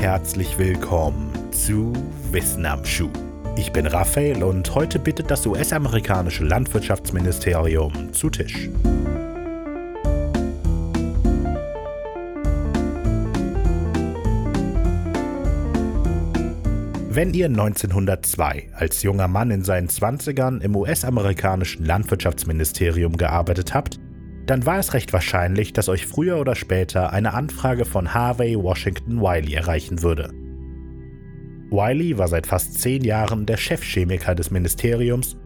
herzlich willkommen zu Wissen am Schuh. Ich bin Raphael und heute bittet das US-amerikanische Landwirtschaftsministerium zu Tisch. Wenn ihr 1902 als junger Mann in seinen 20ern im US-amerikanischen Landwirtschaftsministerium gearbeitet habt, dann war es recht wahrscheinlich, dass euch früher oder später eine Anfrage von Harvey Washington Wiley erreichen würde. Wiley war seit fast zehn Jahren der Chefchemiker des Ministeriums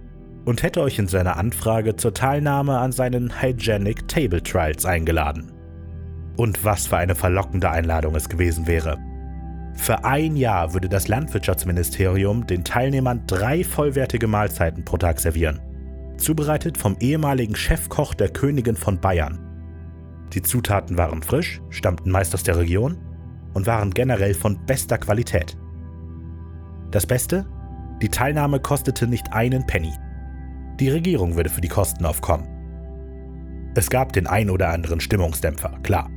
und hätte euch in seiner Anfrage zur Teilnahme an seinen Hygienic Table Trials eingeladen. Und was für eine verlockende Einladung es gewesen wäre. Für ein Jahr würde das Landwirtschaftsministerium den Teilnehmern drei vollwertige Mahlzeiten pro Tag servieren zubereitet vom ehemaligen Chefkoch der Königin von Bayern. Die Zutaten waren frisch, stammten meist aus der Region und waren generell von bester Qualität. Das Beste? Die Teilnahme kostete nicht einen Penny. Die Regierung würde für die Kosten aufkommen. Es gab den ein oder anderen Stimmungsdämpfer, klar.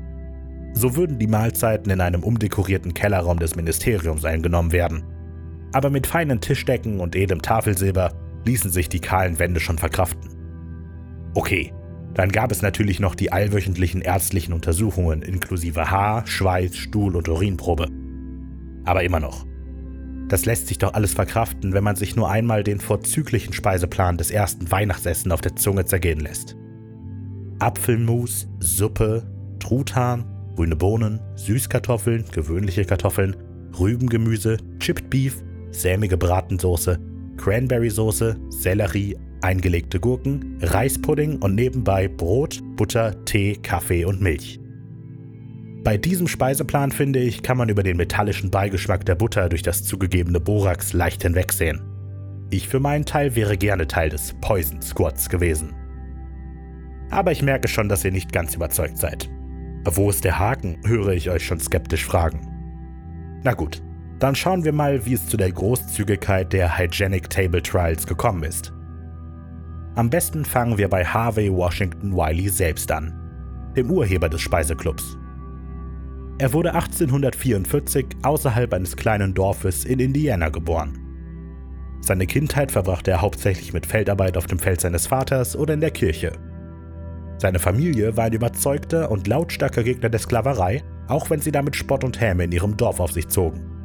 So würden die Mahlzeiten in einem umdekorierten Kellerraum des Ministeriums eingenommen werden. Aber mit feinen Tischdecken und edlem Tafelsilber ließen sich die kahlen Wände schon verkraften. Okay, dann gab es natürlich noch die allwöchentlichen ärztlichen Untersuchungen inklusive Haar, Schweiß, Stuhl und Urinprobe. Aber immer noch. Das lässt sich doch alles verkraften, wenn man sich nur einmal den vorzüglichen Speiseplan des ersten Weihnachtsessen auf der Zunge zergehen lässt. Apfelmus, Suppe, Truthahn, grüne Bohnen, Süßkartoffeln, gewöhnliche Kartoffeln, Rübengemüse, Chipped Beef, sämige Bratensoße, Cranberry-Soße, Sellerie, eingelegte Gurken, Reispudding und nebenbei Brot, Butter, Tee, Kaffee und Milch. Bei diesem Speiseplan, finde ich, kann man über den metallischen Beigeschmack der Butter durch das zugegebene Borax leicht hinwegsehen. Ich für meinen Teil wäre gerne Teil des Poison Squads gewesen. Aber ich merke schon, dass ihr nicht ganz überzeugt seid. Wo ist der Haken, höre ich euch schon skeptisch fragen. Na gut, dann schauen wir mal, wie es zu der Großzügigkeit der Hygienic Table Trials gekommen ist. Am besten fangen wir bei Harvey Washington Wiley selbst an, dem Urheber des Speiseclubs. Er wurde 1844 außerhalb eines kleinen Dorfes in Indiana geboren. Seine Kindheit verbrachte er hauptsächlich mit Feldarbeit auf dem Feld seines Vaters oder in der Kirche. Seine Familie war ein überzeugter und lautstarker Gegner der Sklaverei, auch wenn sie damit Spott und Häme in ihrem Dorf auf sich zogen.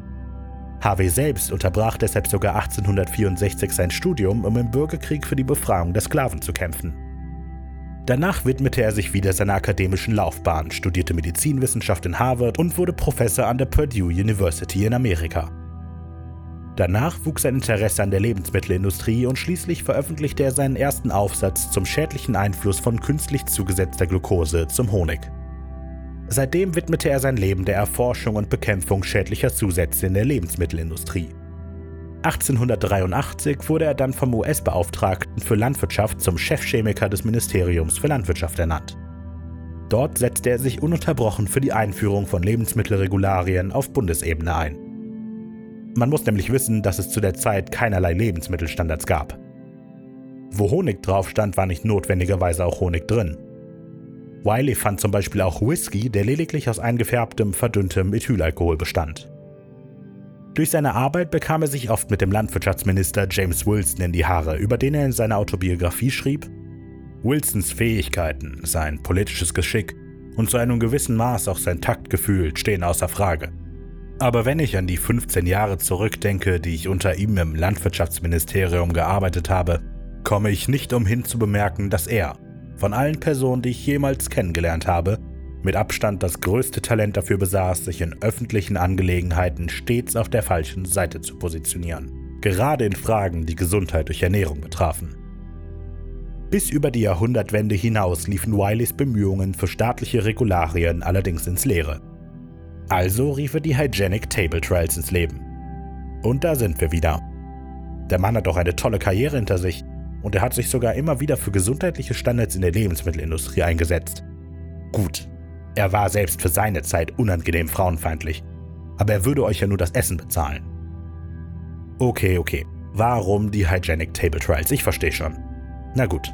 Harvey selbst unterbrach deshalb sogar 1864 sein Studium, um im Bürgerkrieg für die Befreiung der Sklaven zu kämpfen. Danach widmete er sich wieder seiner akademischen Laufbahn, studierte Medizinwissenschaft in Harvard und wurde Professor an der Purdue University in Amerika. Danach wuchs sein Interesse an der Lebensmittelindustrie und schließlich veröffentlichte er seinen ersten Aufsatz zum schädlichen Einfluss von künstlich zugesetzter Glucose zum Honig. Seitdem widmete er sein Leben der Erforschung und Bekämpfung schädlicher Zusätze in der Lebensmittelindustrie. 1883 wurde er dann vom US-Beauftragten für Landwirtschaft zum Chefchemiker des Ministeriums für Landwirtschaft ernannt. Dort setzte er sich ununterbrochen für die Einführung von Lebensmittelregularien auf Bundesebene ein. Man muss nämlich wissen, dass es zu der Zeit keinerlei Lebensmittelstandards gab. Wo Honig drauf stand, war nicht notwendigerweise auch Honig drin. Wiley fand zum Beispiel auch Whisky, der lediglich aus eingefärbtem, verdünntem Ethylalkohol bestand. Durch seine Arbeit bekam er sich oft mit dem Landwirtschaftsminister James Wilson in die Haare, über den er in seiner Autobiografie schrieb, Wilsons Fähigkeiten, sein politisches Geschick und zu einem gewissen Maß auch sein Taktgefühl stehen außer Frage. Aber wenn ich an die 15 Jahre zurückdenke, die ich unter ihm im Landwirtschaftsministerium gearbeitet habe, komme ich nicht umhin zu bemerken, dass er, von allen Personen, die ich jemals kennengelernt habe, mit Abstand das größte Talent dafür besaß, sich in öffentlichen Angelegenheiten stets auf der falschen Seite zu positionieren, gerade in Fragen, die Gesundheit durch Ernährung betrafen. Bis über die Jahrhundertwende hinaus liefen Wileys Bemühungen für staatliche Regularien allerdings ins Leere. Also rief er die Hygienic Table Trials ins Leben. Und da sind wir wieder. Der Mann hat doch eine tolle Karriere hinter sich und er hat sich sogar immer wieder für gesundheitliche Standards in der Lebensmittelindustrie eingesetzt. Gut, er war selbst für seine Zeit unangenehm frauenfeindlich, aber er würde euch ja nur das Essen bezahlen. Okay, okay. Warum die Hygienic Table Trials? Ich verstehe schon. Na gut.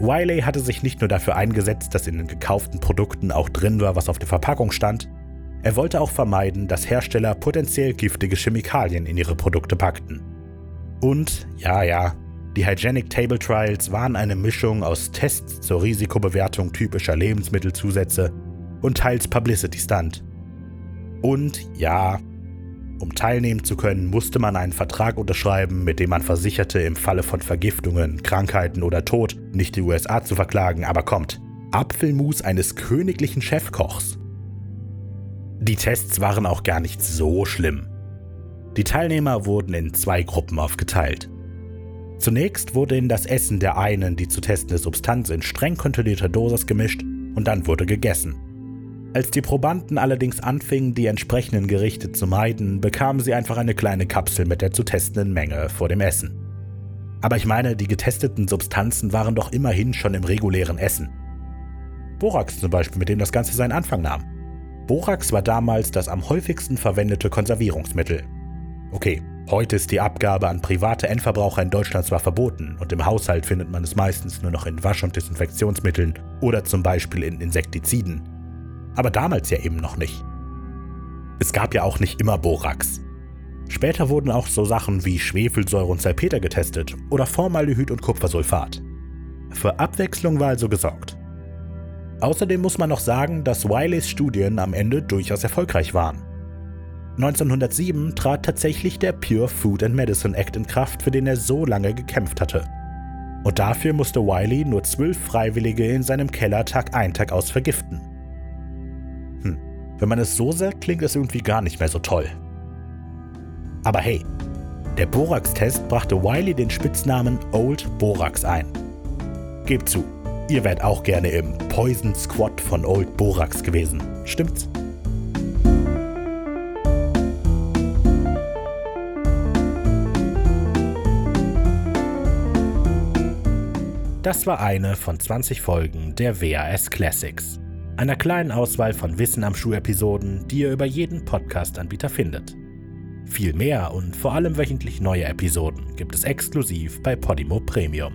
Wiley hatte sich nicht nur dafür eingesetzt, dass in den gekauften Produkten auch drin war, was auf der Verpackung stand, Er wollte auch vermeiden, dass Hersteller potenziell giftige Chemikalien in ihre Produkte packten. Und, ja, ja, die Hygienic Table Trials waren eine Mischung aus Tests zur Risikobewertung typischer Lebensmittelzusätze und teils Publicity Stunt. Und ja, um teilnehmen zu können, musste man einen Vertrag unterschreiben, mit dem man versicherte, im Falle von Vergiftungen, Krankheiten oder Tod nicht die USA zu verklagen, aber kommt. Apfelmus eines königlichen Chefkochs. Die Tests waren auch gar nicht so schlimm. Die Teilnehmer wurden in zwei Gruppen aufgeteilt. Zunächst wurde in das Essen der einen die zu testende Substanz in streng kontrollierter Dosis gemischt und dann wurde gegessen. Als die Probanden allerdings anfingen, die entsprechenden Gerichte zu meiden, bekamen sie einfach eine kleine Kapsel mit der zu testenden Menge vor dem Essen. Aber ich meine, die getesteten Substanzen waren doch immerhin schon im regulären Essen. Borax zum Beispiel, mit dem das Ganze seinen Anfang nahm. Borax war damals das am häufigsten verwendete Konservierungsmittel. Okay, heute ist die Abgabe an private Endverbraucher in Deutschland zwar verboten und im Haushalt findet man es meistens nur noch in Wasch- und Desinfektionsmitteln oder zum Beispiel in Insektiziden. Aber damals ja eben noch nicht. Es gab ja auch nicht immer Borax. Später wurden auch so Sachen wie Schwefelsäure und Salpeter getestet oder Formaldehyd und Kupfersulfat. Für Abwechslung war also gesorgt. Außerdem muss man noch sagen, dass Wileys Studien am Ende durchaus erfolgreich waren. 1907 trat tatsächlich der Pure Food and Medicine Act in Kraft, für den er so lange gekämpft hatte. Und dafür musste Wiley nur zwölf Freiwillige in seinem Keller Tag ein, Tag aus vergiften. Hm, wenn man es so sagt, klingt es irgendwie gar nicht mehr so toll. Aber hey, der Borax-Test brachte Wiley den Spitznamen Old Borax ein. Gebt zu, Ihr wärt auch gerne im Poison Squad von Old Borax gewesen, stimmt's? Das war eine von 20 Folgen der WAS Classics, einer kleinen Auswahl von Wissen am Schuh-Episoden, die ihr über jeden Podcast-Anbieter findet. Viel mehr und vor allem wöchentlich neue Episoden gibt es exklusiv bei Podimo Premium.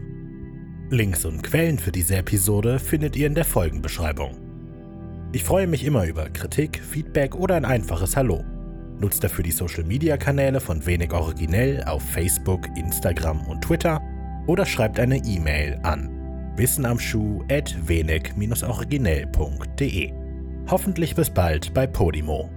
Links und Quellen für diese Episode findet ihr in der Folgenbeschreibung. Ich freue mich immer über Kritik, Feedback oder ein einfaches Hallo. Nutzt dafür die Social Media Kanäle von Wenig Originell auf Facebook, Instagram und Twitter oder schreibt eine E-Mail an wissenamschuh at wenig-originell.de. Hoffentlich bis bald bei Podimo.